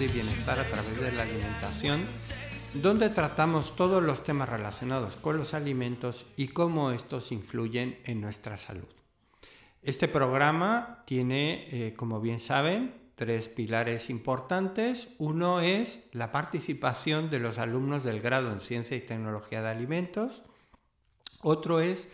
Y Bienestar a través de la alimentación, donde tratamos todos los temas relacionados con los alimentos y cómo estos influyen en nuestra salud. Este programa tiene, eh, como bien saben, tres pilares importantes. Uno es la participación de los alumnos del grado en Ciencia y Tecnología de Alimentos. Otro es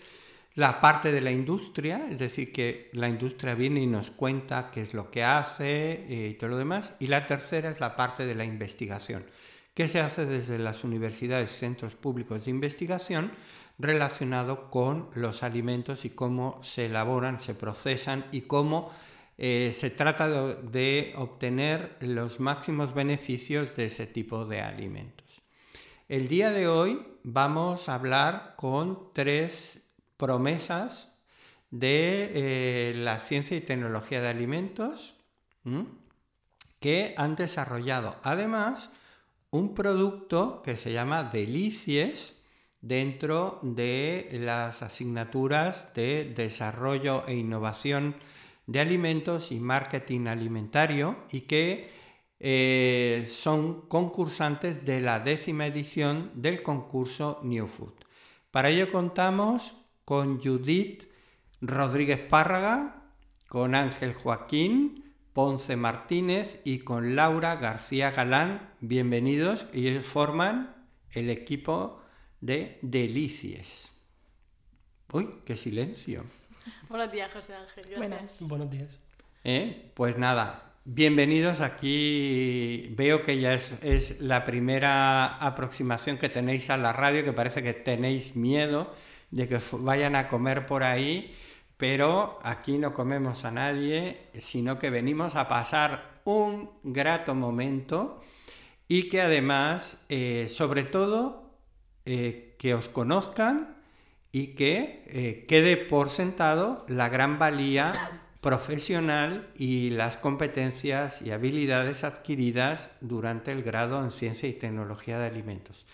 la parte de la industria, es decir, que la industria viene y nos cuenta qué es lo que hace eh, y todo lo demás. Y la tercera es la parte de la investigación, que se hace desde las universidades y centros públicos de investigación relacionado con los alimentos y cómo se elaboran, se procesan y cómo eh, se trata de, de obtener los máximos beneficios de ese tipo de alimentos. El día de hoy vamos a hablar con tres promesas de eh, la ciencia y tecnología de alimentos que han desarrollado además un producto que se llama Delicies dentro de las asignaturas de desarrollo e innovación de alimentos y marketing alimentario y que eh, son concursantes de la décima edición del concurso New Food. Para ello contamos con Judith Rodríguez Párraga, con Ángel Joaquín Ponce Martínez y con Laura García Galán. Bienvenidos. Ellos forman el equipo de Delicies. Uy, qué silencio. Buenos días, José Ángel. Gracias. Buenos días. ¿Eh? Pues nada, bienvenidos aquí. Veo que ya es, es, la primera aproximación que tenéis a la radio, que parece que tenéis miedo de que vayan a comer por ahí, pero aquí no comemos a nadie, sino que venimos a pasar un grato momento y que además, eh, sobre todo, eh, que os conozcan y que eh, quede por sentado la gran valía profesional y las competencias y habilidades adquiridas durante el grado en Ciencia y Tecnología de Alimentos.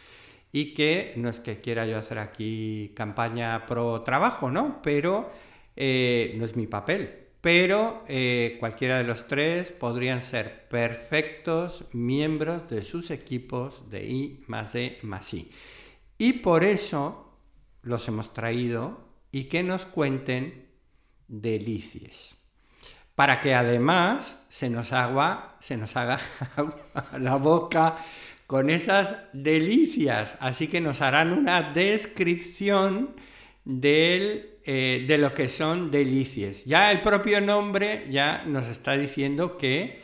Y que no es que quiera yo hacer aquí campaña pro trabajo, ¿no? Pero eh, no es mi papel. Pero eh, cualquiera de los tres podrían ser perfectos miembros de sus equipos de I más D más I. Y por eso los hemos traído y que nos cuenten delicias para que además se nos haga, se nos haga la boca con esas delicias. Así que nos harán una descripción eh, de lo que son delicias. Ya el propio nombre ya nos está diciendo que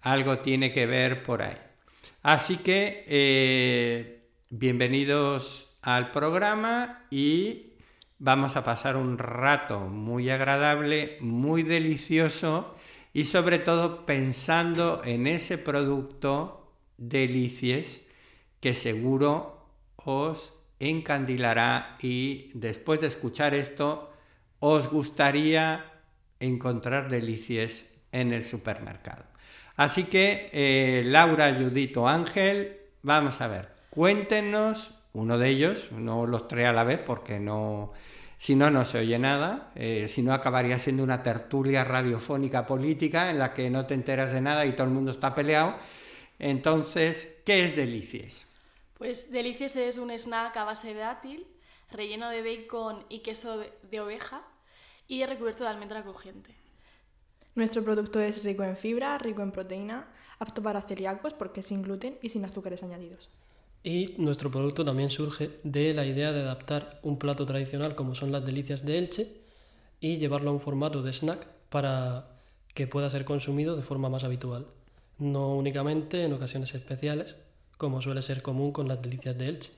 algo tiene que ver por ahí. Así que eh, bienvenidos al programa y vamos a pasar un rato muy agradable, muy delicioso y sobre todo pensando en ese producto Delicies que seguro os encandilará y después de escuchar esto os gustaría encontrar Delicies en el supermercado. Así que eh, Laura, Judito, Ángel, vamos a ver, cuéntenos uno de ellos, no los tres a la vez porque no, si no, no se oye nada, eh, si no acabaría siendo una tertulia radiofónica política en la que no te enteras de nada y todo el mundo está peleado. Entonces, ¿qué es Delicies? Pues Delicies es un snack a base de dátil, relleno de bacon y queso de, de oveja y recubierto de almendra crujiente. Nuestro producto es rico en fibra, rico en proteína, apto para celíacos porque es sin gluten y sin azúcares añadidos. Y nuestro producto también surge de la idea de adaptar un plato tradicional como son las delicias de Elche y llevarlo a un formato de snack para que pueda ser consumido de forma más habitual, no únicamente en ocasiones especiales, como suele ser común con las delicias de Elche.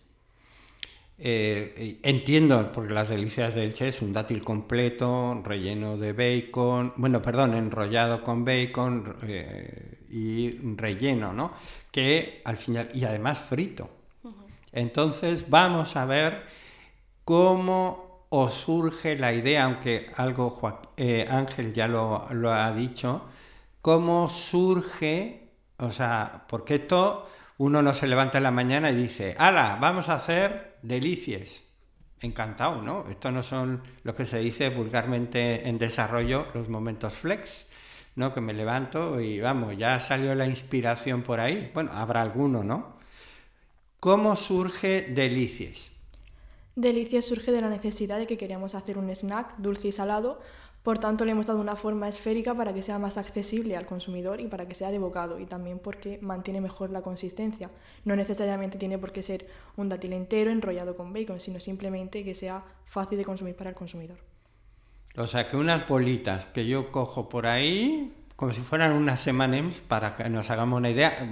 Eh, entiendo, porque las delicias del Che es un dátil completo, relleno de bacon, bueno, perdón, enrollado con bacon eh, y relleno, ¿no? Que al final, y además frito. Entonces vamos a ver cómo os surge la idea, aunque algo eh, Ángel ya lo, lo ha dicho, cómo surge, o sea, porque esto uno no se levanta en la mañana y dice, ¡Hala! Vamos a hacer delicias. Encantado, ¿no? Esto no son lo que se dice vulgarmente en desarrollo los momentos flex, ¿no? Que me levanto y vamos, ya salió la inspiración por ahí. Bueno, habrá alguno, ¿no? ¿Cómo surge Delicias? Delicias surge de la necesidad de que queríamos hacer un snack dulce y salado por tanto, le hemos dado una forma esférica para que sea más accesible al consumidor y para que sea de bocado y también porque mantiene mejor la consistencia. No necesariamente tiene por qué ser un dátil entero enrollado con bacon, sino simplemente que sea fácil de consumir para el consumidor. O sea, que unas bolitas que yo cojo por ahí, como si fueran unas semanems, para que nos hagamos una idea,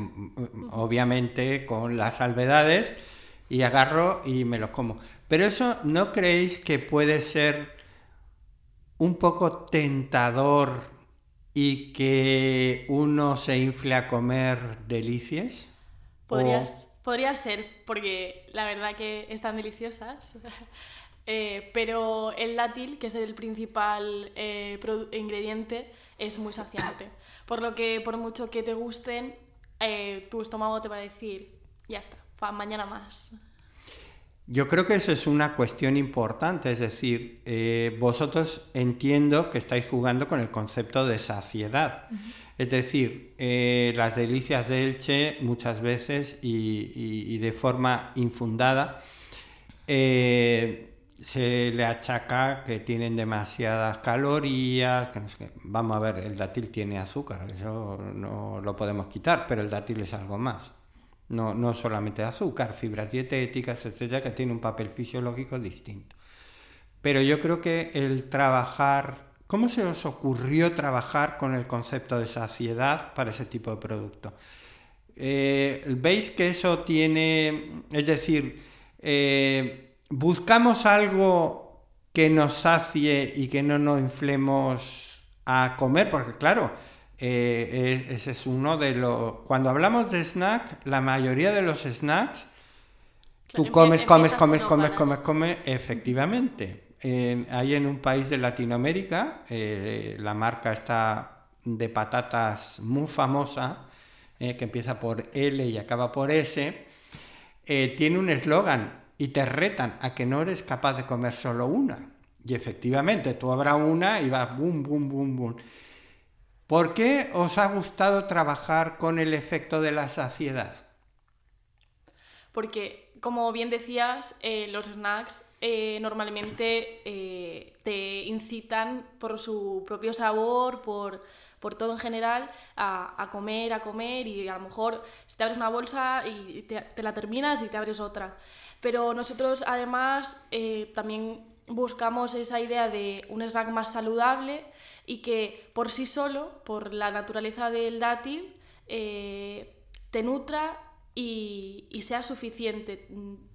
obviamente con las salvedades, y agarro y me los como. Pero eso, ¿no creéis que puede ser un poco tentador y que uno se infle a comer delicias? Podría ser, porque la verdad que están deliciosas. Eh, pero el látil, que es el principal eh, ingrediente, es muy saciante. Por lo que, por mucho que te gusten, eh, tu estómago te va a decir, ya está, para mañana más. Yo creo que eso es una cuestión importante, es decir, eh, vosotros entiendo que estáis jugando con el concepto de saciedad. Es decir, eh, las delicias de Elche muchas veces y, de forma infundada eh, se le achaca que tienen demasiadas calorías. Vamos a ver, el dátil tiene azúcar, eso no lo podemos quitar, pero el dátil es algo más. No, no solamente azúcar, fibras dietéticas, etcétera, que tiene un papel fisiológico distinto. Pero yo creo que el trabajar, ¿cómo se os ocurrió trabajar con el concepto de saciedad para ese tipo de producto? Eh, ¿Veis que eso tiene, es decir, eh, buscamos algo que nos sacie y que no nos inflemos a comer? Porque claro, eh, eh, ese es uno de los... Cuando hablamos de snack, la mayoría de los snacks, tú comes, comes, comes, comes, comes, comes, efectivamente. hay en un país de Latinoamérica, eh, la marca está de patatas muy famosa, que empieza por L y acaba por S, tiene un eslogan y te retan a que no eres capaz de comer solo una. Y efectivamente, tú habrá una y va boom, boom, boom, boom. ¿Por qué os ha gustado trabajar con el efecto de la saciedad? Porque, como bien decías, eh, los snacks eh, normalmente eh, te incitan por su propio sabor, por, todo en general, a, comer, a comer y a lo mejor si te abres una bolsa y te la terminas y te abres otra. Pero nosotros además también buscamos esa idea de un snack más saludable y que por sí solo, por la naturaleza del dátil, eh, te nutra y, sea suficiente.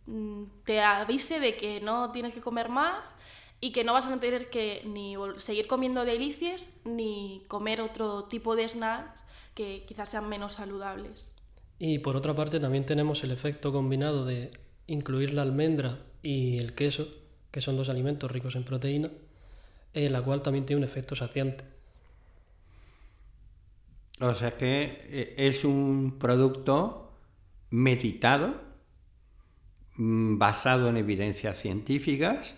Mm, te avise de que no tienes que comer más y que no vas a tener que ni seguir comiendo delicias ni comer otro tipo de snacks que quizás sean menos saludables. Y por otra parte también tenemos el efecto combinado de incluir la almendra y el queso, que son dos alimentos ricos en proteína, en la cual también tiene un efecto saciante. O sea que eh, es un producto meditado, mm, basado en evidencias científicas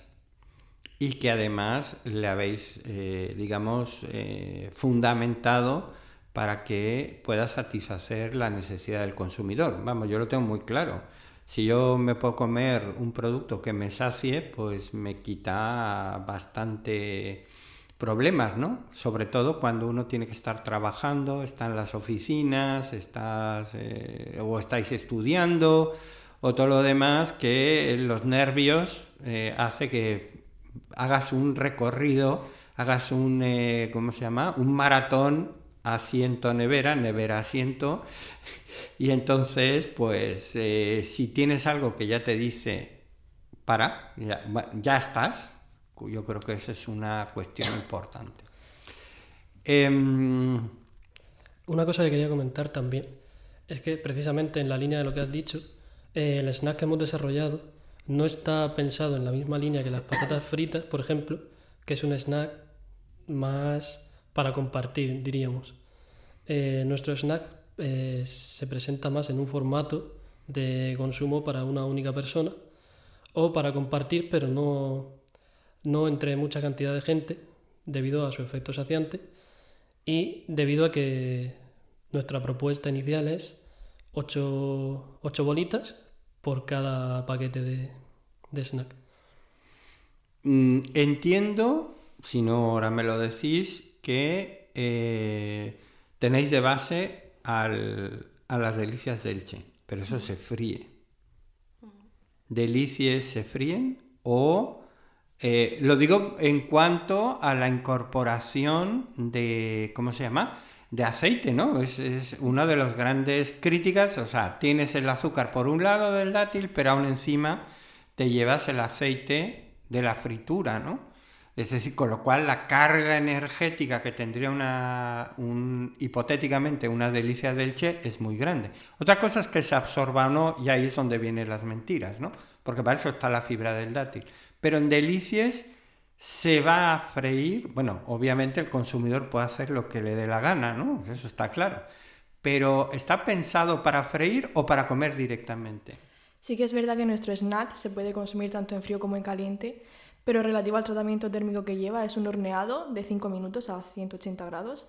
y que además le habéis, eh, digamos, eh, fundamentado para que pueda satisfacer la necesidad del consumidor. Vamos, yo lo tengo muy claro si yo me puedo comer un producto que me sacie, pues me quita bastante problemas, ¿no? Sobre todo cuando uno tiene que estar trabajando, está en las oficinas, estás eh, o estáis estudiando o todo lo demás que los nervios eh, hace que hagas un recorrido, hagas un, eh, ¿cómo se llama? Un maratón asiento nevera, nevera asiento y entonces, pues, eh, si tienes algo que ya te dice para, ya, ya estás. Yo creo que esa es una cuestión importante. Em, una cosa que quería comentar también es que precisamente en la línea de lo que has dicho, eh, el snack que hemos desarrollado no está pensado en la misma línea que las patatas fritas, por ejemplo, que es un snack más para compartir, diríamos. Eh, nuestro snack eh, se presenta más en un formato de consumo para una única persona o para compartir, pero no, no entre mucha cantidad de gente, debido a su efecto saciante y debido a que nuestra propuesta inicial es 8, bolitas por cada paquete de, de snack. Mm, entiendo, si no ahora me lo decís, que eh, tenéis de base al, a las delicias del Che, pero eso se fríe. ¿Delicias se fríen o eh, lo digo en cuanto a la incorporación de, ¿cómo se llama? De aceite, ¿no? Es, una de las grandes críticas, o sea, tienes el azúcar por un lado del dátil, pero aún encima te llevas el aceite de la fritura, ¿no? Es decir, con lo cual la carga energética que tendría una, hipotéticamente una delicia del Che es muy grande. Otra cosa es que se absorba o no, y ahí es donde vienen las mentiras, ¿no? Porque para eso está la fibra del dátil pero en delicias se va a freír, bueno, obviamente el consumidor puede hacer lo que le dé la gana, ¿no? Eso está claro. Pero ¿está pensado para freír o para comer directamente? Sí que es verdad que nuestro snack se puede consumir tanto en frío como en caliente, pero relativo al tratamiento térmico que lleva es un horneado de 5 minutos a 180 grados,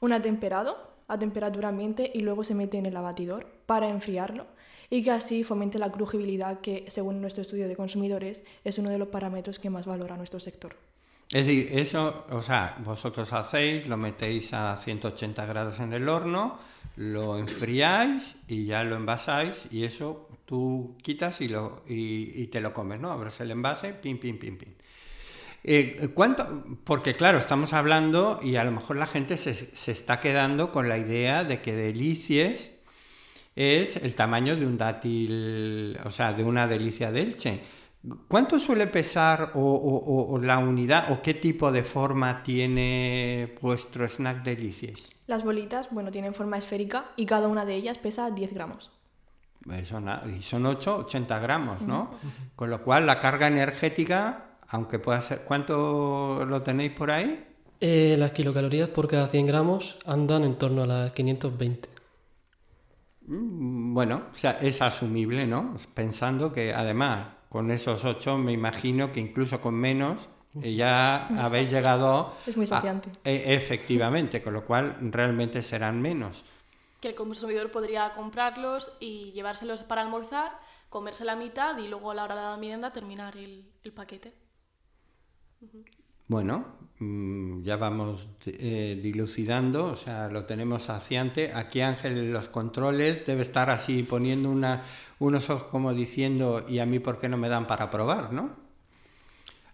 un atemperado a temperatura ambiente y luego se mete en el abatidor para enfriarlo y que así fomente la crujibilidad que, según nuestro estudio de consumidores, es uno de los parámetros que más valora nuestro sector. Es decir, eso, o sea, vosotros hacéis, lo metéis a 180 grados en el horno, lo enfriáis y ya lo envasáis y eso tú quitas y, lo, y, te lo comes, ¿no? Abres el envase, pim, pim, pim, pim. Eh, ¿cuánto? Porque claro, estamos hablando y a lo mejor la gente se, se está quedando con la idea de que delicies es el tamaño de un dátil, o sea, de una delicia de Elche. ¿Cuánto suele pesar o, la unidad o qué tipo de forma tiene vuestro snack delicias? Las bolitas, bueno, tienen forma esférica y cada una de ellas pesa 10 gramos. Y son 8, 80 gramos, ¿no? Con lo cual la carga energética, aunque pueda ser... ¿Cuánto lo tenéis por ahí? Eh, las kilocalorías por cada 100 gramos andan en torno a las 520. Mm, bueno, o sea, es asumible, ¿no? Pensando que además con esos ocho me imagino que incluso con menos eh, ya habéis llegado... Es muy saciante. E, efectivamente, con lo cual realmente serán menos. Que el consumidor podría comprarlos y llevárselos para almorzar, comerse la mitad y luego a la hora de la merienda terminar el, paquete. Bueno, mm, ya vamos eh, dilucidando, o sea, lo tenemos saciante. Aquí Ángel los controles debe estar así poniendo unos ojos como diciendo, ¿y a mí por qué no me dan para probar, no?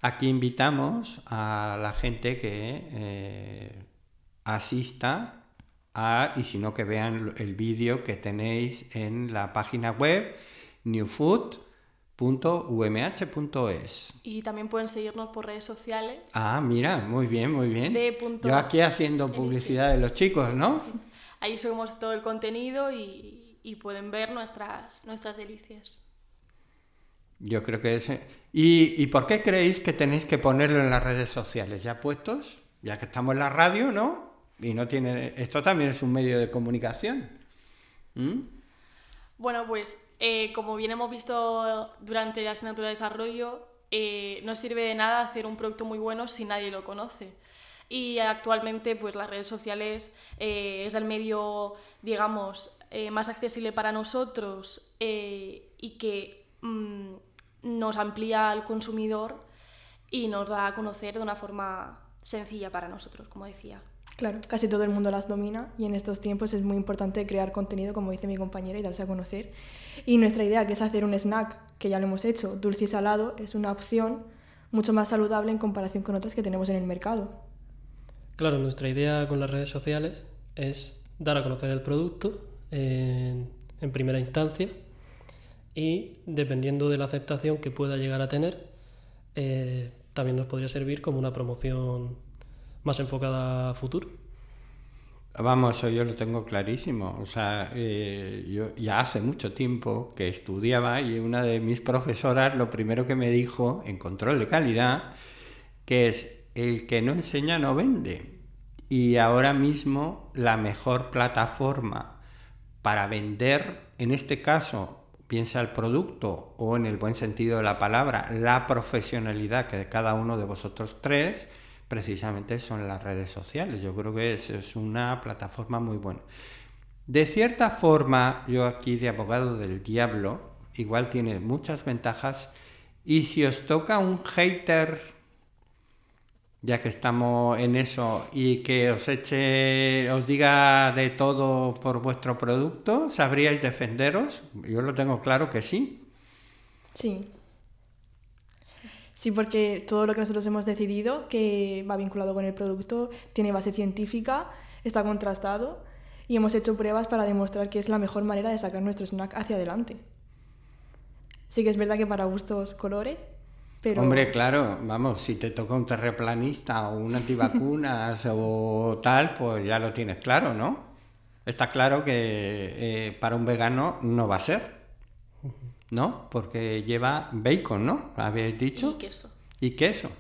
Aquí invitamos a la gente que eh, asista a, y si no, que vean el vídeo que tenéis en la página web New Food .umh.es. Y también pueden seguirnos por redes sociales. Ah, mira, muy bien, muy bien. Yo aquí haciendo publicidad de los chicos, ¿no? Ahí subimos todo el contenido y, y pueden ver nuestras, nuestras delicias. Yo creo que es... ¿Y, ¿Y por qué creéis que tenéis que ponerlo en las redes sociales? ¿Ya puestos? Ya que estamos en la radio, ¿no? Y no tiene... Esto también es un medio de comunicación. ¿Mm? Bueno, pues eh, como bien hemos visto durante la asignatura de desarrollo, eh, no sirve de nada hacer un producto muy bueno si nadie lo conoce. Y actualmente, pues las redes sociales eh, es el medio, digamos, más accesible para nosotros y que mm, nos amplía al consumidor y nos da a conocer de una forma sencilla para nosotros, como decía. Claro, casi todo el mundo las domina y en estos tiempos es muy importante crear contenido, como dice mi compañera, y darse a conocer. Y nuestra idea, que es hacer un snack, que ya lo hemos hecho, dulce y salado, es una opción mucho más saludable en comparación con otras que tenemos en el mercado. Claro, nuestra idea con las redes sociales es dar a conocer el producto en, primera instancia y dependiendo de la aceptación que pueda llegar a tener, eh, también nos podría servir como una promoción más enfocada a futuro. Vamos, yo lo tengo clarísimo. O sea, eh, yo ya hace mucho tiempo que estudiaba y una de mis profesoras lo primero que me dijo en control de calidad, que es el que no enseña no vende. Y ahora mismo la mejor plataforma para vender, en este caso, piensa el producto o en el buen sentido de la palabra, la profesionalidad que de cada uno de vosotros tres, precisamente son las redes sociales. Yo creo que es, una plataforma muy buena. De cierta forma, yo aquí de abogado del diablo, igual tiene muchas ventajas. Y si os toca un hater, ya que estamos en eso, y que os eche, os diga de todo por vuestro producto, ¿sabríais defenderos? Yo lo tengo claro que sí. Sí, Sí, porque todo lo que nosotros hemos decidido, que va vinculado con el producto, tiene base científica, está contrastado y hemos hecho pruebas para demostrar que es la mejor manera de sacar nuestro snack hacia adelante. Sí que es verdad que para gustos colores, pero... Hombre, claro, vamos, si te toca un terreplanista o un antivacunas o tal, pues ya lo tienes claro, ¿no? Está claro que eh, para un vegano no va a ser. ¿No? Porque lleva bacon, ¿no? ¿Habéis dicho? Y queso. Y queso.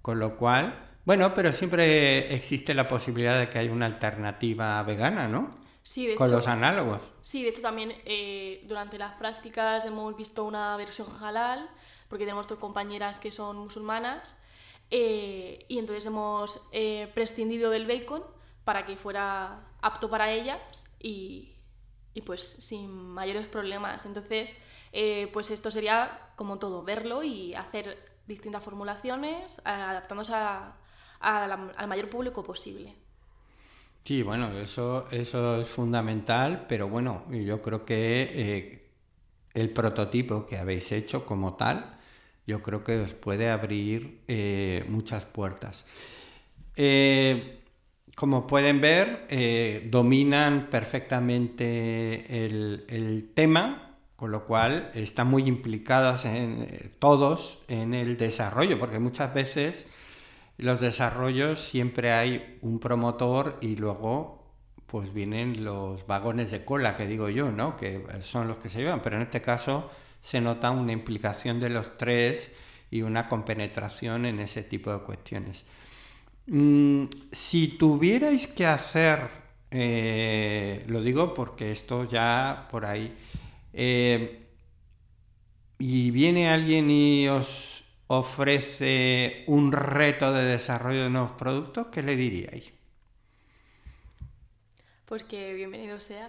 Con lo cual, bueno, pero siempre existe la posibilidad de que haya una alternativa vegana, ¿no? Sí, de Con hecho, los análogos. Sí, de hecho también eh, durante las prácticas hemos visto una versión halal, porque tenemos dos compañeras que son musulmanas, eh, y entonces hemos eh, prescindido del bacon para que fuera apto para ellas y, y pues sin mayores problemas. Entonces, eh, pues esto sería como todo, verlo y hacer distintas formulaciones, eh, adaptándose al mayor público posible. Sí, bueno, eso, eso es fundamental, pero bueno, yo creo que eh, el prototipo que habéis hecho como tal, yo creo que os puede abrir muchas puertas. Como pueden ver, dominan perfectamente el tema, con lo cual están muy implicadas en, eh, todos en el desarrollo, porque muchas veces los desarrollos siempre hay un promotor y luego pues vienen los vagones de cola que digo yo, ¿no? Que son los que se llevan, pero en este caso se nota una implicación de los tres y una compenetración en ese tipo de cuestiones. Mm, si tuvierais que hacer, eh, lo digo porque esto ya por ahí, eh, y viene alguien y os ofrece un reto de desarrollo de nuevos productos, ¿qué le diríais? Pues que bienvenido sea.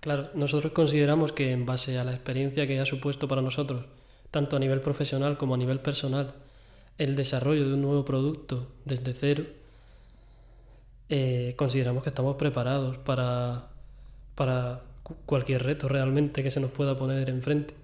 Claro, nosotros consideramos que en base a la experiencia que ha supuesto para nosotros, tanto a nivel profesional como a nivel personal, el desarrollo de un nuevo producto desde cero, eh, consideramos que estamos preparados para, para cualquier reto realmente que se nos pueda poner enfrente.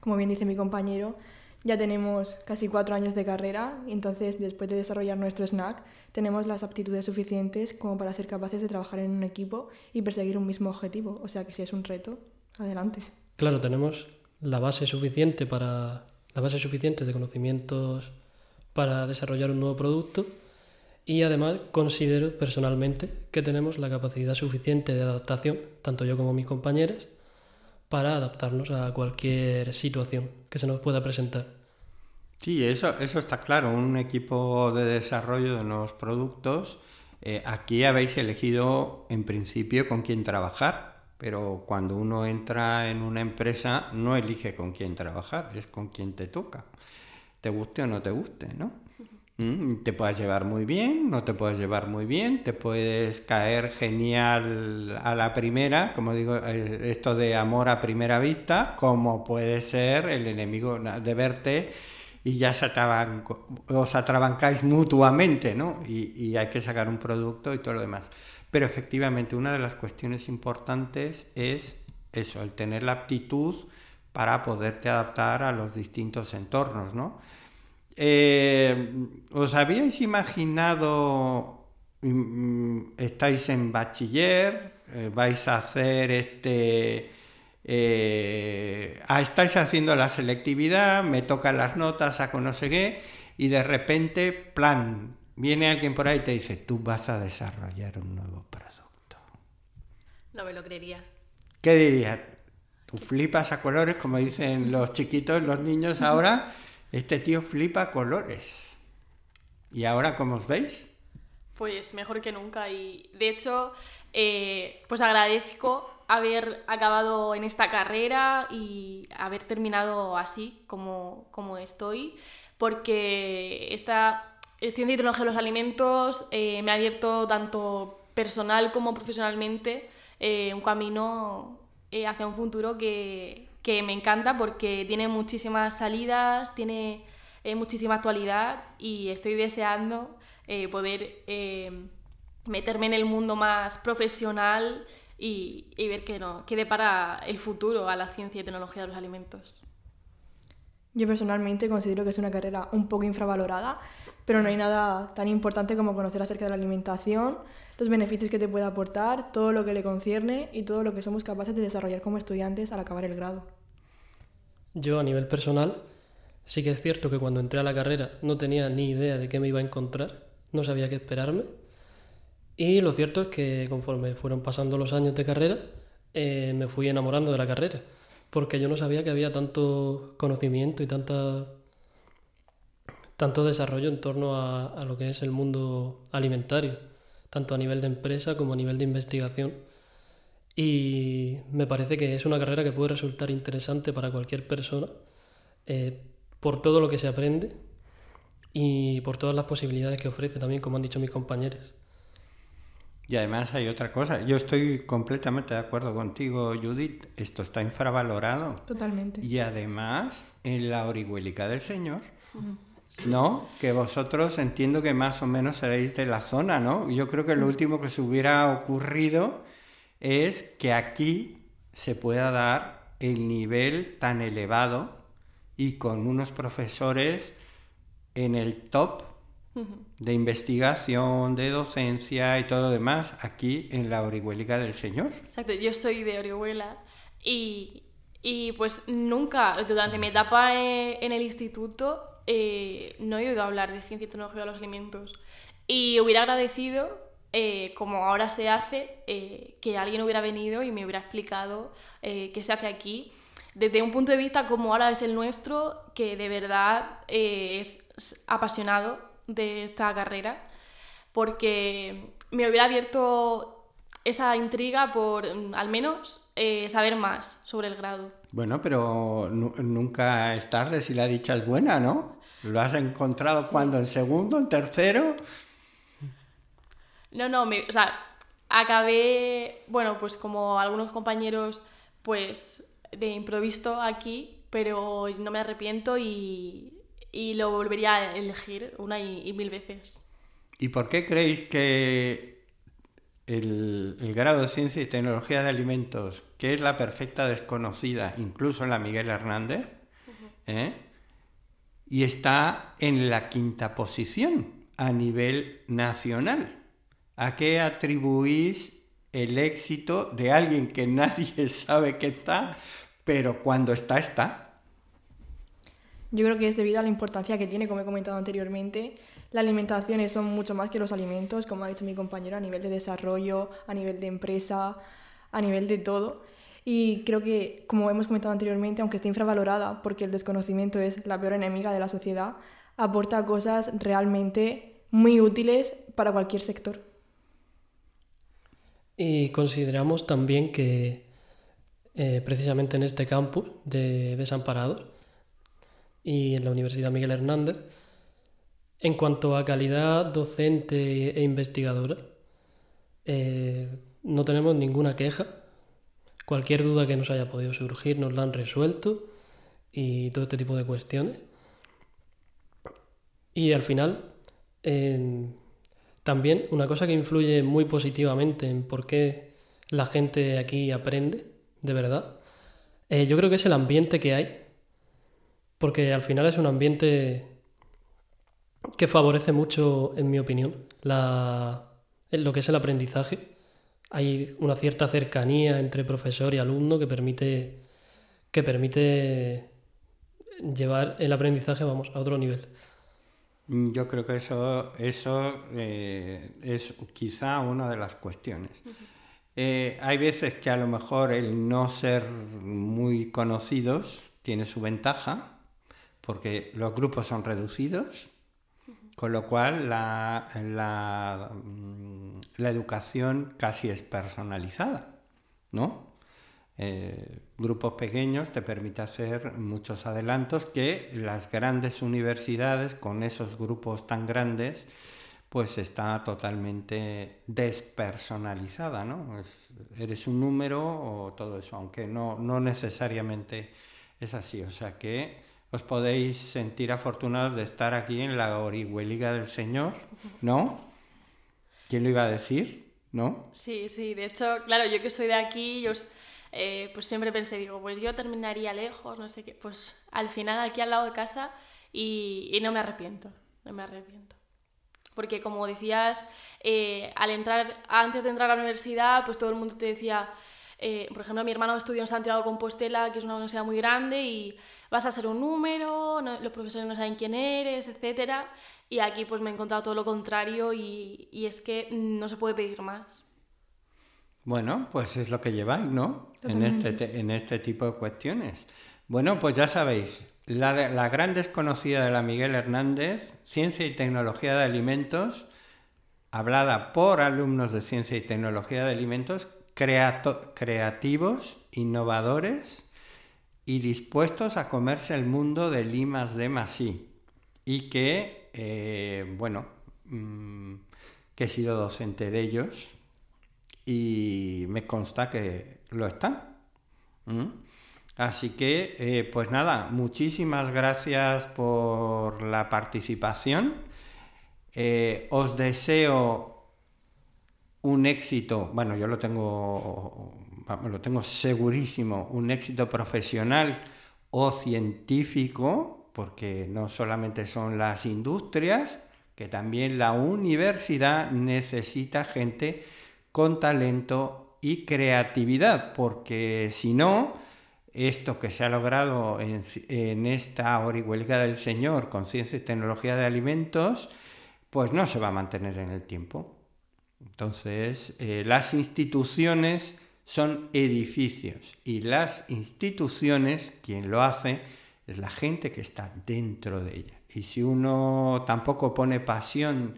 Como bien dice mi compañero, ya tenemos casi cuatro años de carrera entonces después de desarrollar nuestro snack tenemos las aptitudes suficientes como para ser capaces de trabajar en un equipo y perseguir un mismo objetivo. O sea que si es un reto, adelante. Claro, tenemos la base suficiente para la base suficiente de conocimientos para desarrollar un nuevo producto y además considero personalmente que tenemos la capacidad suficiente de adaptación, tanto yo como mis compañeros, para adaptarnos a cualquier situación que se nos pueda presentar. Sí, eso, eso está claro. Un equipo de desarrollo de nuevos productos. eh, aquí habéis elegido en principio con quién trabajar, pero cuando uno entra en una empresa no elige con quién trabajar, es con quien te toca. Te guste o no te guste, ¿no? Mm, Te puedes llevar muy bien, no te puedes llevar muy bien, te puedes caer genial a la primera, como digo, eh, esto de amor a primera vista, como puede ser el enemigo de verte y ya se atrabanco- os atrabancáis mutuamente, ¿no? Y, y hay que sacar un producto y todo lo demás. Pero efectivamente, una de las cuestiones importantes es eso, el tener la aptitud para poderte adaptar a los distintos entornos, ¿no? Eh, ¿Os habíais imaginado, mm, estáis en bachiller, eh, vais a hacer este eh, ah, estáis haciendo la selectividad, me tocan las notas, saco no sé qué, y de repente, plan, viene alguien por ahí y te dice, tú vas a desarrollar un nuevo producto. No me lo creería. ¿Qué dirías? Tú flipas a colores, como dicen los chiquitos, los niños ahora, este tío flipa a colores. ¿Y ahora cómo os veis? Pues mejor que nunca y de hecho, eh, pues agradezco haber acabado en esta carrera y haber terminado así como, como estoy, porque esta ciencia y tecnología de los alimentos eh, me ha abierto tanto personal como profesionalmente eh, un camino hacia un futuro que, que, me encanta porque tiene muchísimas salidas, tiene muchísima actualidad y estoy deseando poder meterme en el mundo más profesional y, ver qué, no, qué depara el futuro a la ciencia y tecnología de los alimentos. Yo personalmente considero que es una carrera un poco infravalorada, pero no hay nada tan importante como conocer acerca de la alimentación, los beneficios que te puede aportar, todo lo que le concierne y todo lo que somos capaces de desarrollar como estudiantes al acabar el grado. Yo a nivel personal, sí que es cierto que cuando entré a la carrera no tenía ni idea de qué me iba a encontrar, no sabía qué esperarme y lo cierto es que conforme fueron pasando los años de carrera, eh, me fui enamorando de la carrera, porque yo no sabía que había tanto conocimiento y tanta, tanto desarrollo en torno a, lo que es el mundo alimentario, tanto a nivel de empresa como a nivel de investigación. Y me parece que es una carrera que puede resultar interesante para cualquier persona eh, por todo lo que se aprende y por todas las posibilidades que ofrece también, como han dicho mis compañeros. Y además hay otra cosa, yo estoy completamente de acuerdo contigo, Judith, esto está infravalorado. Totalmente. Y además, en la orihuélica del Señor, ¿no? Que vosotros entiendo que más o menos seréis de la zona, ¿no? Yo creo que lo último que se hubiera ocurrido es que aquí se pueda dar el nivel tan elevado y con unos profesores en el top de investigación, de docencia y todo demás aquí en la Orihuela del Señor. Exacto, yo soy de Orihuela y, y pues nunca, durante mi etapa eh, en el instituto, eh, no he oído hablar de ciencia y tecnología de los alimentos. Y hubiera agradecido, eh, como ahora se hace, que alguien hubiera venido y me hubiera explicado qué se hace aquí desde un punto de vista como ahora es el nuestro, que de verdad es apasionado de esta carrera porque me hubiera abierto esa intriga por mm, al menos eh, saber más sobre el grado. Bueno, pero nunca es tarde si la dicha es buena, ¿no? ¿Lo has encontrado cuando? ¿En segundo? ¿En tercero? No, no, o sea, acabé, bueno, pues como algunos compañeros, pues de improviso aquí, pero no me arrepiento y, y lo volvería a elegir una y, mil veces. ¿Y por qué creéis que el, grado de ciencia y tecnología de alimentos, que es la perfecta desconocida, incluso en la Miguel Hernández, ¿eh? y está en la quinta posición a nivel nacional? ¿A qué atribuís el éxito de alguien que nadie sabe que está, pero cuando está, está? Yo creo que es debido a la importancia que tiene, como he comentado anteriormente. Las alimentaciones son mucho más que los alimentos, como ha dicho mi compañero, a nivel de desarrollo, a nivel de empresa, a nivel de todo. Y creo que, como hemos comentado anteriormente, aunque esté infravalorada, porque el desconocimiento es la peor enemiga de la sociedad, aporta cosas realmente muy útiles para cualquier sector. Y consideramos también que eh, precisamente en este campus de Desamparados y en la Universidad Miguel Hernández. En cuanto a calidad docente e investigadora, eh, no tenemos ninguna queja. Cualquier duda que nos haya podido surgir nos la han resuelto y todo este tipo de cuestiones. Y al final, también una cosa que influye muy positivamente en por qué la gente aquí aprende, de verdad, eh, yo creo que es el ambiente que hay porque al final es un ambiente que favorece mucho, en mi opinión, lo que es el aprendizaje hay una cierta cercanía entre profesor y alumno que permite, que permite llevar el aprendizaje vamos, a otro nivel. Mm, yo creo que eso, eso eh, es quizá una de las cuestiones. Eh, hay veces que a lo mejor el no ser muy conocidos tiene su ventaja, porque los grupos son reducidos, con lo cual la, la, mm, educación casi es personalizada, ¿no? Eh, grupos pequeños te permite hacer muchos adelantos que las grandes universidades con esos grupos tan grandes pues está totalmente despersonalizada, ¿no? eres un número o todo eso, aunque no, no necesariamente es así. O sea que os podéis sentir afortunados de estar aquí en la orihueliga del Señor, ¿no? ¿Quién lo iba a decir? ¿No? Sí, sí, de hecho, claro, yo que soy de aquí, yo eh, pues siempre pensé, digo, pues yo terminaría lejos, no sé qué, pues al final aquí al lado de casa y, no me arrepiento, no me arrepiento. Porque como decías, eh, al entrar, antes de entrar a la universidad, pues todo el mundo te decía, eh, por ejemplo, mi hermano estudió en Santiago de Compostela, que es una universidad muy grande, y vas a ser un número, los profesores no saben quién eres, etc. Y aquí pues me he encontrado todo lo contrario y, y es que no se puede pedir más. Bueno, pues es lo que lleváis, ¿no? En este, en este tipo de cuestiones. Bueno, pues ya sabéis, la, gran desconocida de la Miguel Hernández, Ciencia y Tecnología de Alimentos, hablada por alumnos de Ciencia y Tecnología de Alimentos, creativos, innovadores y dispuestos a comerse el mundo de limas de Masí. Y que, eh, bueno, mm, que he sido docente de ellos y me consta que lo están. Así que, eh, pues nada, muchísimas gracias por la participación. Eh, os deseo un éxito, bueno, yo lo tengo, lo tengo segurísimo, un éxito profesional o científico, porque no solamente son las industrias, que también la universidad necesita gente con talento y creatividad, porque si no, esto que se ha logrado en, esta orihuelga del Señor con ciencia y tecnología de alimentos, pues no se va a mantener en el tiempo. Entonces, eh, las instituciones son edificios y las instituciones, quien lo hace, es la gente que está dentro de ella. Y si uno tampoco pone pasión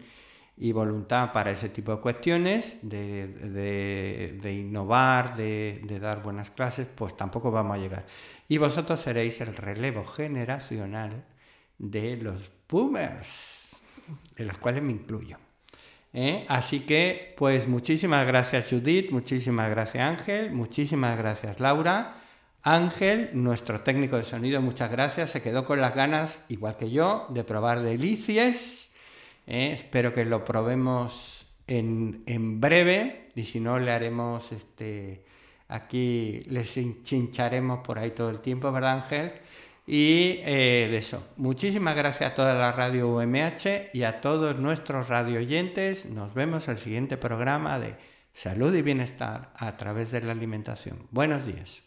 y voluntad para ese tipo de cuestiones, de, innovar, de, dar buenas clases, pues tampoco vamos a llegar. Y vosotros seréis el relevo generacional de los boomers, de los cuales me incluyo. ¿eh? Así que, pues muchísimas gracias Judith, muchísimas gracias Ángel, muchísimas gracias Laura. Ángel, nuestro técnico de sonido, muchas gracias. Se quedó con las ganas, igual que yo, de probar delicias ¿eh? espero que lo probemos en, breve y si no le haremos este aquí les chincharemos por ahí todo el tiempo, ¿verdad Ángel? Y eh, de eso, muchísimas gracias a toda la radio UMH y a todos nuestros radio oyentes. Nos vemos en el siguiente programa de salud y bienestar a través de la alimentación. Buenos días.